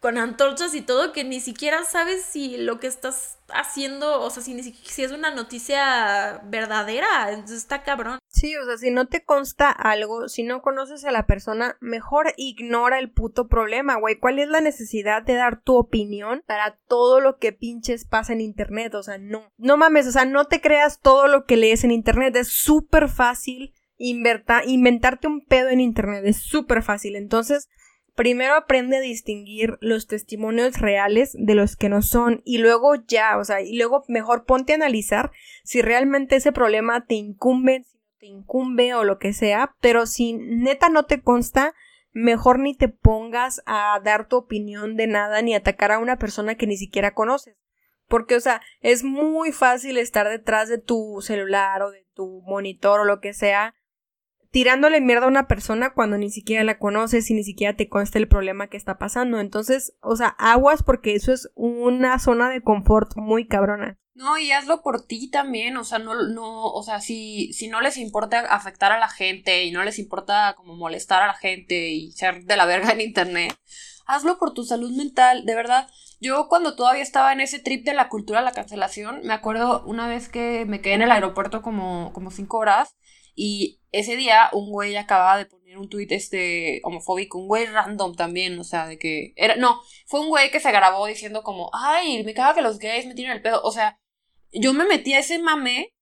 con antorchas y todo que ni siquiera sabes si lo que estás haciendo, o sea, si, si es una noticia verdadera, entonces está cabrón. Sí, o sea, si no te consta algo, si no conoces a la persona, mejor ignora el puto problema, güey. ¿Cuál es la necesidad de dar tu opinión para todo lo que pinches pasa en internet? O sea, no. No mames, o sea, no te creas todo lo que lees en internet, es súper fácil inventarte un pedo en internet, es súper fácil. Entonces, primero aprende a distinguir los testimonios reales de los que no son y luego ya, o sea, y luego mejor ponte a analizar si realmente ese problema te incumbe, si te incumbe o lo que sea, pero si neta no te consta, mejor ni te pongas a dar tu opinión de nada ni atacar a una persona que ni siquiera conoces. Porque, o sea, es muy fácil estar detrás de tu celular o de tu monitor o lo que sea tirándole mierda a una persona cuando ni siquiera la conoces y ni siquiera te consta el problema que está pasando. Entonces, o sea, aguas porque eso es una zona de confort muy cabrona. No, y hazlo por ti también, o sea, no, no, o sea, si, si no les importa afectar a la gente y no les importa como molestar a la gente y ser de la verga en internet, hazlo por tu salud mental, de verdad. Yo cuando todavía estaba en ese trip de la cultura de la cancelación, me acuerdo una vez que me quedé en el aeropuerto como, como cinco horas y ese día un güey acababa de poner un tuit este homofóbico, un güey random también, o sea, de que era, no, fue un güey que se grabó diciendo como, ay, me caga que los gays me tiren el pedo, o sea, yo me metí a ese mame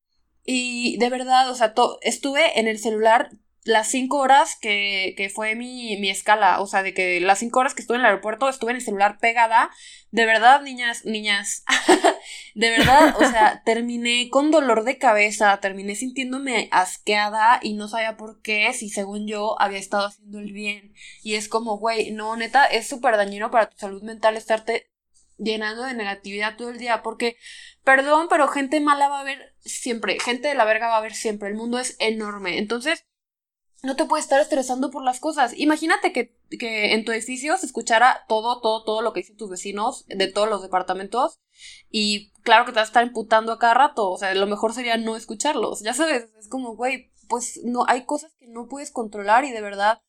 y de verdad, o sea, estuve en el celular las cinco horas que, que fue mi, mi, escala, o sea, de que las cinco horas que estuve en el aeropuerto estuve en el celular pegada, de verdad, niñas, niñas, de verdad, o sea, terminé con dolor de cabeza, terminé sintiéndome asqueada y no sabía por qué, si según yo había estado haciendo el bien. Y es como, güey, no, neta, es súper dañino para tu salud mental estarte llenando de negatividad todo el día, porque, perdón, pero gente mala va a haber siempre, gente de la verga va a haber siempre, el mundo es enorme, entonces no te puedes estar estresando por las cosas. Imagínate que, que, en tu edificio se escuchara todo, todo, todo lo que dicen tus vecinos de todos los departamentos. Y claro que te vas a estar imputando a cada rato. O sea, lo mejor sería no escucharlos. Ya sabes, es como, güey, pues no, hay cosas que no puedes controlar y de verdad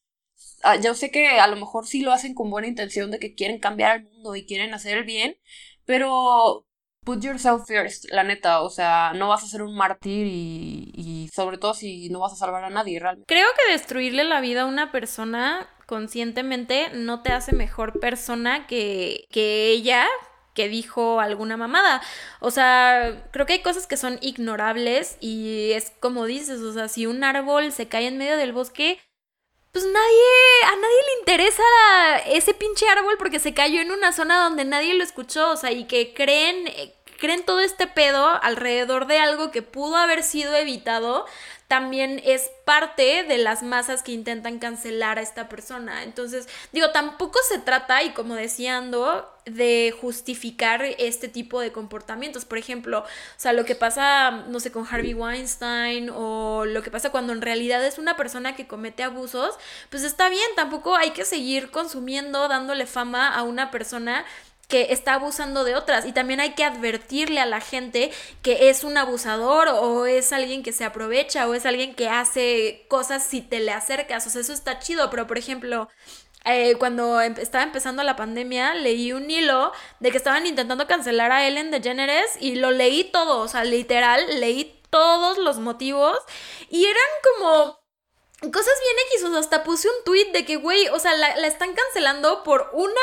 Ah, yo sé que a lo mejor sí lo hacen con buena intención de que quieren cambiar el mundo y quieren hacer el bien, pero put yourself first, la neta, o sea, no vas a ser un mártir y, y sobre todo si no vas a salvar a nadie realmente. Creo que destruirle la vida a una persona conscientemente no te hace mejor persona que, que ella que dijo alguna mamada. O sea, creo que hay cosas que son ignorables y es como dices, o sea, si un árbol se cae en medio del bosque, pues nadie, a nadie le interesa ese pinche árbol porque se cayó en una zona donde nadie lo escuchó, o sea, y que creen, creen todo este pedo alrededor de algo que pudo haber sido evitado también es parte de las masas que intentan cancelar a esta persona. Entonces, digo, tampoco se trata, y como decía de justificar este tipo de comportamientos. Por ejemplo, o sea, lo que pasa, no sé, con Harvey Weinstein o lo que pasa cuando en realidad es una persona que comete abusos, pues está bien, tampoco hay que seguir consumiendo, dándole fama a una persona que está abusando de otras. Y también hay que advertirle a la gente que es un abusador o es alguien que se aprovecha o es alguien que hace cosas si te le acercas, o sea, eso está chido, pero por ejemplo, eh, cuando estaba empezando la pandemia, leí un hilo de que estaban intentando cancelar a Ellen DeGeneres y lo leí todo, o sea, literal, leí todos los motivos y eran como cosas bien X, o sea, hasta puse un tweet de que, güey, o sea, la, la están cancelando por una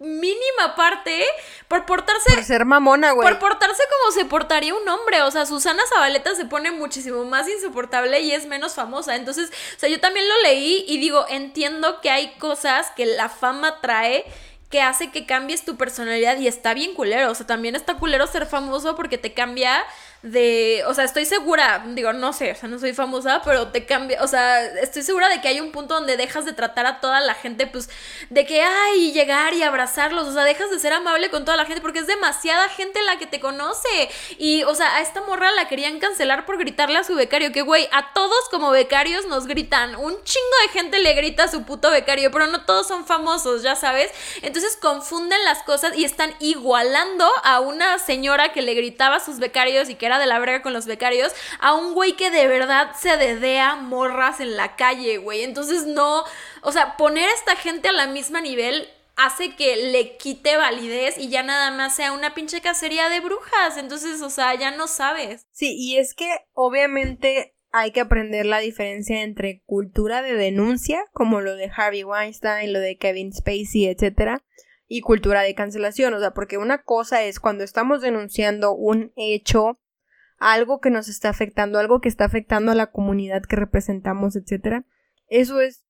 mínima parte por portarse. Por ser mamona, güey. Por portarse como se portaría un hombre. O sea, Susana Zabaleta se pone muchísimo más insoportable y es menos famosa. Entonces, o sea, yo también lo leí y digo, entiendo que hay cosas que la fama trae que hace que cambies tu personalidad y está bien culero. O sea, también está culero ser famoso porque te cambia de, o sea, estoy segura, digo, no sé, o sea, no soy famosa, pero te cambia, o sea, estoy segura de que hay un punto donde dejas de tratar a toda la gente, pues, de que, ay, llegar y abrazarlos, o sea, dejas de ser amable con toda la gente porque es demasiada gente la que te conoce. Y, o sea, a esta morra la querían cancelar por gritarle a su becario, que, güey, a todos como becarios nos gritan, un chingo de gente le grita a su puto becario, pero no todos son famosos, ya sabes. Entonces confunden las cosas y están igualando a una señora que le gritaba a sus becarios y que de la verga con los becarios, a un güey que de verdad se dedea morras en la calle, güey. Entonces no, o sea, poner a esta gente a la misma nivel hace que le quite validez y ya nada más sea una pinche cacería de brujas. Entonces, o sea, ya no sabes. Sí, y es que obviamente hay que aprender la diferencia entre cultura de denuncia, como lo de Harvey Weinstein, lo de Kevin Spacey, etcétera, y cultura de cancelación. O sea, porque una cosa es cuando estamos denunciando un hecho algo que nos está afectando, algo que está afectando a la comunidad que representamos, etcétera. Eso es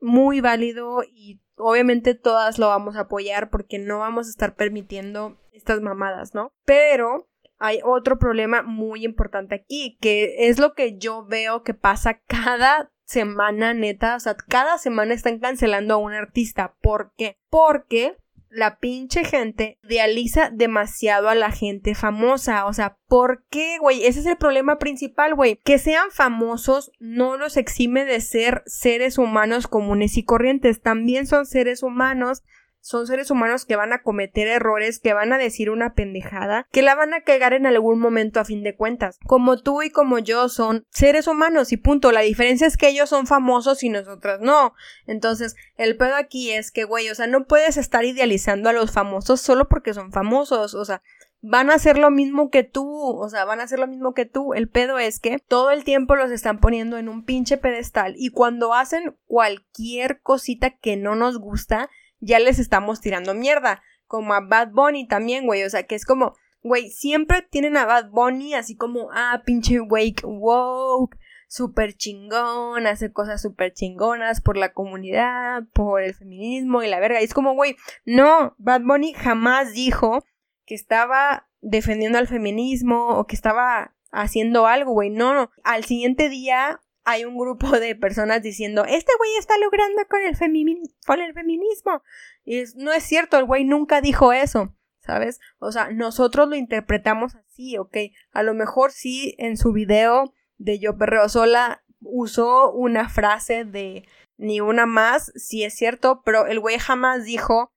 muy válido y obviamente todas lo vamos a apoyar porque no vamos a estar permitiendo estas mamadas, ¿no? Pero hay otro problema muy importante aquí, que es lo que yo veo que pasa cada semana, neta, o sea, cada semana están cancelando a un artista. ¿Por qué? Porque la pinche gente idealiza demasiado a la gente famosa. O sea, ¿por qué, güey? Ese es el problema principal, güey. Que sean famosos no los exime de ser seres humanos comunes y corrientes. También son seres humanos son seres humanos que van a cometer errores, que van a decir una pendejada, que la van a cagar en algún momento a fin de cuentas. Como tú y como yo son seres humanos y punto. La diferencia es que ellos son famosos y nosotras no. Entonces, el pedo aquí es que, güey, o sea, no puedes estar idealizando a los famosos solo porque son famosos. O sea, van a hacer lo mismo que tú, o sea, van a hacer lo mismo que tú. El pedo es que todo el tiempo los están poniendo en un pinche pedestal y cuando hacen cualquier cosita que no nos gusta, ya les estamos tirando mierda. Como a Bad Bunny también, güey. O sea, que es como, güey, siempre tienen a Bad Bunny así como, ah, pinche wake woke, súper chingón, hace cosas súper chingonas por la comunidad, por el feminismo y la verga. Y es como, güey, no, Bad Bunny jamás dijo que estaba defendiendo al feminismo o que estaba haciendo algo, güey. No, no. Al siguiente día hay un grupo de personas diciendo, este güey está logrando con el, feminismo. Y no es cierto, el güey nunca dijo eso, ¿sabes? O sea, nosotros lo interpretamos así, ¿ok? A lo mejor sí en su video de Yo Perreo Sola usó una frase de ni una más, sí es cierto, pero el güey jamás dijo,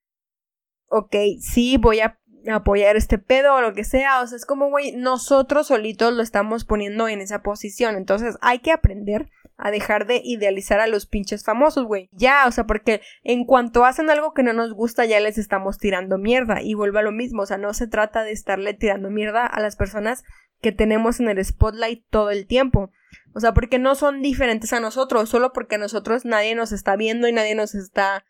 ok, sí voy a apoyar este pedo o lo que sea. O sea, es como, güey, nosotros solitos lo estamos poniendo en esa posición. Entonces hay que aprender a dejar de idealizar a los pinches famosos, güey. Ya, o sea, porque en cuanto hacen algo que no nos gusta, ya les estamos tirando mierda. Y vuelve a lo mismo. O sea, no se trata de estarle tirando mierda a las personas que tenemos en el spotlight todo el tiempo. O sea, porque no son diferentes a nosotros, solo porque nosotros nadie nos está viendo y nadie nos está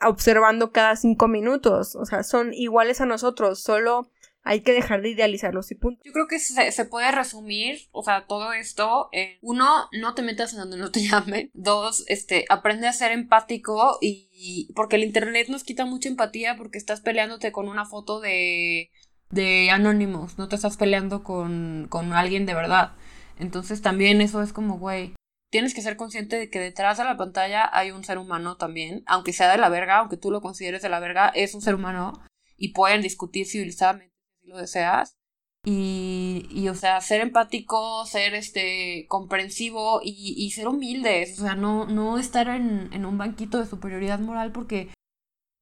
observando cada cinco minutos. O sea, son iguales a nosotros, solo hay que dejar de idealizarlos y punto. Yo creo que se, puede resumir, o sea, todo esto en uno, no te metas en donde no te llamen. Dos, este, aprende a ser empático y porque el internet nos quita mucha empatía porque estás peleándote con una foto de de anónimos, no te estás peleando con, con alguien de verdad. Entonces también eso es como, güey, tienes que ser consciente de que detrás de la pantalla hay un ser humano también, aunque sea de la verga, aunque tú lo consideres de la verga, es un ser humano y pueden discutir civilizadamente si lo deseas. Y, y, o sea, ser empático, ser este comprensivo y, ser humildes, o sea, no, no estar en, en, un banquito de superioridad moral porque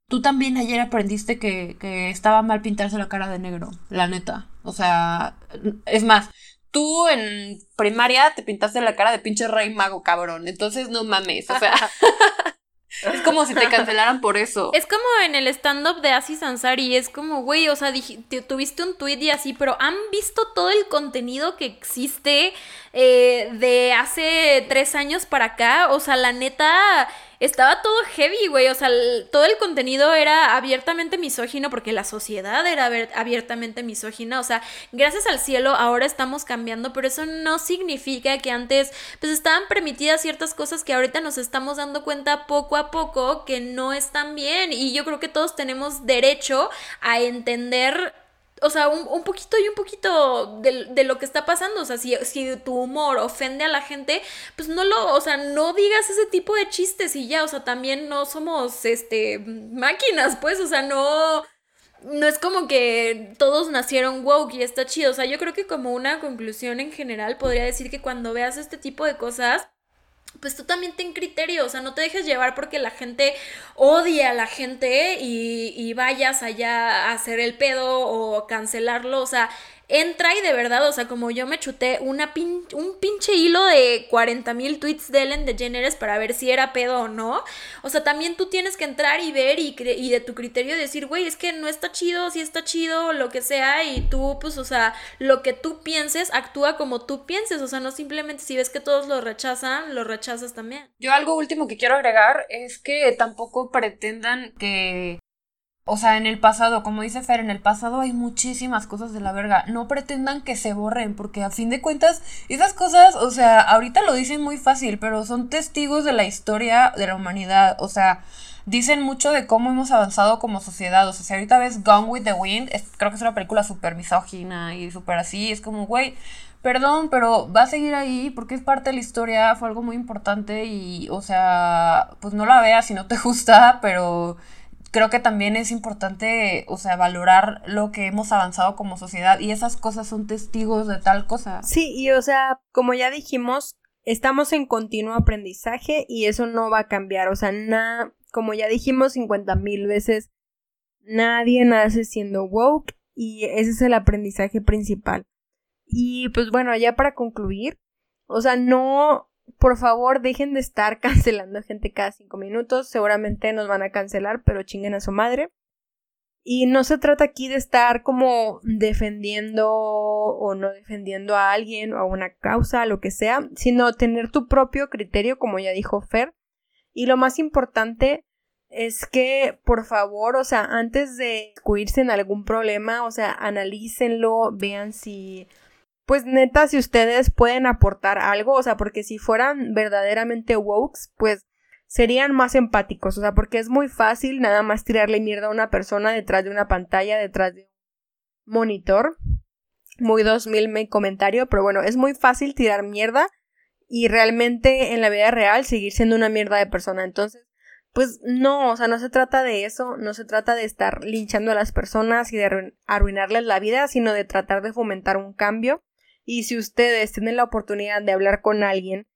tú también ayer aprendiste que, que estaba mal pintarse la cara de negro, la neta. O sea, es más, tú en primaria te pintaste la cara de pinche rey mago, cabrón. Entonces no mames, o sea. es como si te cancelaran por eso. Es como en el stand-up de Aziz Ansari. Es como, güey, o sea, tuviste un tweet y así, pero han visto todo el contenido que existe eh, de hace tres años para acá. O sea, la neta estaba todo heavy, güey. O sea, todo el contenido era abiertamente misógino porque la sociedad era abiertamente misógina. O sea, gracias al cielo ahora estamos cambiando, pero eso no significa que antes pues estaban permitidas ciertas cosas que ahorita nos estamos dando cuenta poco a poco que no están bien. Y yo creo que todos tenemos derecho a entender o sea, un, poquito y un poquito de, lo que está pasando. O sea, si, si, tu humor ofende a la gente, pues no lo, o sea, no digas ese tipo de chistes y ya, o sea, también no somos, este, máquinas, pues, o sea, no, no es como que todos nacieron woke y está chido. O sea, yo creo que como una conclusión en general podría decir que cuando veas este tipo de cosas, pues tú también ten criterio, o sea, no te dejes llevar porque la gente odia a la gente y, y vayas allá a hacer el pedo o cancelarlo, o sea, entra y de verdad, o sea, como yo me chuté una un pinche hilo de 40 mil tweets de Ellen DeGeneres para ver si era pedo o no. O sea, también tú tienes que entrar y ver y, y de tu criterio decir, güey, es que no está chido, si está chido, lo que sea, y tú, pues, o sea, lo que tú pienses, actúa como tú pienses, o sea, no simplemente si ves que todos lo rechazan, lo rechazas también. Yo algo último que quiero agregar es que tampoco pretendan que o sea, en el pasado, como dice Fer, en el pasado hay muchísimas cosas de la verga. No pretendan que se borren, porque a fin de cuentas, esas cosas, o sea, ahorita lo dicen muy fácil, pero son testigos de la historia de la humanidad. O sea, dicen mucho de cómo hemos avanzado como sociedad. O sea, si ahorita ves Gone with the Wind, creo que es una película súper misógina y súper así. Es como, güey, perdón, pero va a seguir ahí porque es parte de la historia, fue algo muy importante y, o sea, pues no la veas si no te gusta, pero creo que también es importante, o sea, valorar lo que hemos avanzado como sociedad y esas cosas son testigos de tal cosa. Sí, y o sea, como ya dijimos, estamos en continuo aprendizaje y eso no va a cambiar, o sea, nada, como ya dijimos cincuenta mil veces, Nadie nace siendo woke y ese es el aprendizaje principal. Y pues bueno, ya para concluir, o sea, no, por favor, dejen de estar cancelando gente cada cinco minutos. Seguramente nos van a cancelar, pero chinguen a su madre. Y no se trata aquí de estar como defendiendo o no defendiendo a alguien o a una causa, lo que sea, sino tener tu propio criterio, como ya dijo Fer. Y lo más importante es que, por favor, o sea, antes de incluirse en algún problema, o sea, analícenlo, vean si, pues neta, si ustedes pueden aportar algo, o sea, porque si fueran verdaderamente wokes, pues serían más empáticos, o sea, porque es muy fácil nada más tirarle mierda a una persona detrás de una pantalla, detrás de un monitor. Muy 2000 me comentario, pero bueno, es muy fácil tirar mierda y realmente en la vida real seguir siendo una mierda de persona. Entonces, pues no, o sea, no se trata de eso, no se trata de estar linchando a las personas y de arruinarles la vida, sino de tratar de fomentar un cambio. Y si ustedes tienen la oportunidad de hablar con alguien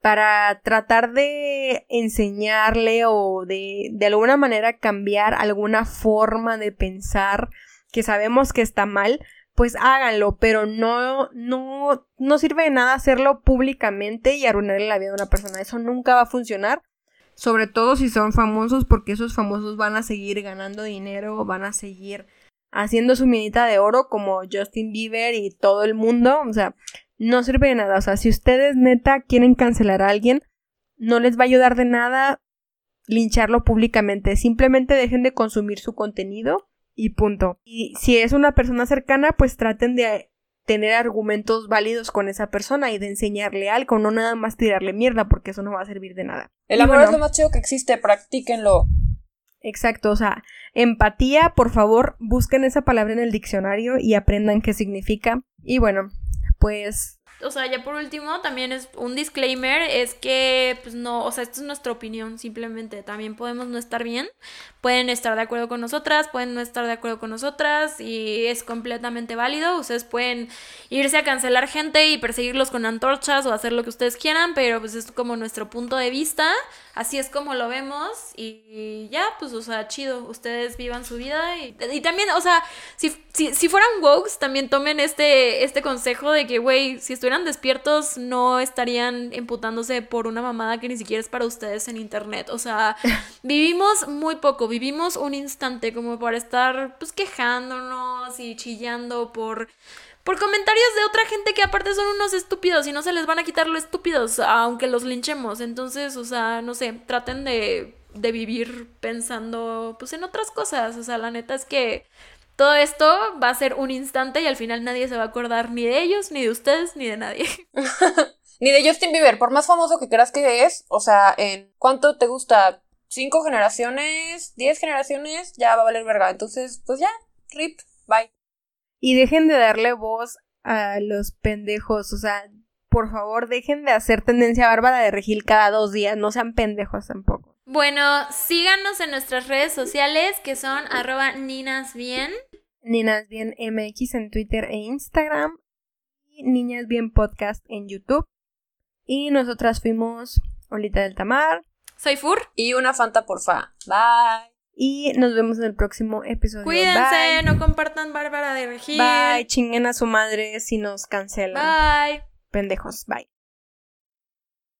para tratar de enseñarle o de, de alguna manera cambiar alguna forma de pensar que sabemos que está mal, pues háganlo, pero no, no, no sirve de nada hacerlo públicamente y arruinarle la vida a una persona. Eso nunca va a funcionar. Sobre todo si son famosos, porque esos famosos van a seguir ganando dinero, van a seguir haciendo su minita de oro como Justin Bieber y todo el mundo. O sea, no sirve de nada. O sea, si ustedes neta quieren cancelar a alguien, no les va a ayudar de nada lincharlo públicamente. Simplemente dejen de consumir su contenido y punto. Y si es una persona cercana, pues traten de tener argumentos válidos con esa persona y de enseñarle algo, no nada más tirarle mierda, porque eso no va a servir de nada. El amor es lo más chido que existe, practíquenlo. Exacto, o sea, empatía, por favor, busquen esa palabra en el diccionario y aprendan qué significa. Y bueno, pues o sea, ya por último, también es un disclaimer, es que, pues no, o sea, esto es nuestra opinión, simplemente, también podemos no estar bien, pueden estar de acuerdo con nosotras, pueden no estar de acuerdo con nosotras, y es completamente válido, ustedes pueden irse a cancelar gente y perseguirlos con antorchas o hacer lo que ustedes quieran, pero pues es como nuestro punto de vista, así es como lo vemos, y ya, pues, o sea, chido, ustedes vivan su vida, y, y también, o sea, si, si, si fueran wokes, también tomen este, este consejo de que, güey, si estuvieran despiertos, no estarían emputándose por una mamada que ni siquiera es para ustedes en internet. O sea, vivimos muy poco, vivimos un instante como para estar pues quejándonos y chillando por por comentarios de otra gente que aparte son unos estúpidos y no se les van a quitar los estúpidos aunque los linchemos. Entonces, o sea, no sé, traten de, de vivir pensando pues en otras cosas. O sea, la neta es que todo esto va a ser un instante y al final nadie se va a acordar ni de ellos, ni de ustedes, ni de nadie. ni de Justin Bieber, por más famoso que creas que es, o sea, en cuánto te gusta, cinco generaciones, diez generaciones, ya va a valer verga. Entonces, pues ya, rip, bye. Y dejen de darle voz a los pendejos, o sea, por favor, dejen de hacer tendencia bárbara de regil cada dos días, no sean pendejos tampoco. Bueno, síganos en nuestras redes sociales que son arroba ninasbien. Ninasbien MX en Twitter e Instagram. Y Niñas Bien Podcast en YouTube. Y nosotras fuimos Olita del Tamar. Soy Fur. Y una Fanta porfa. Bye. Y nos vemos en el próximo episodio. Cuídense, no compartan Bárbara de Regil. Bye, chinguen a su madre si nos cancelan. Bye. Pendejos, bye.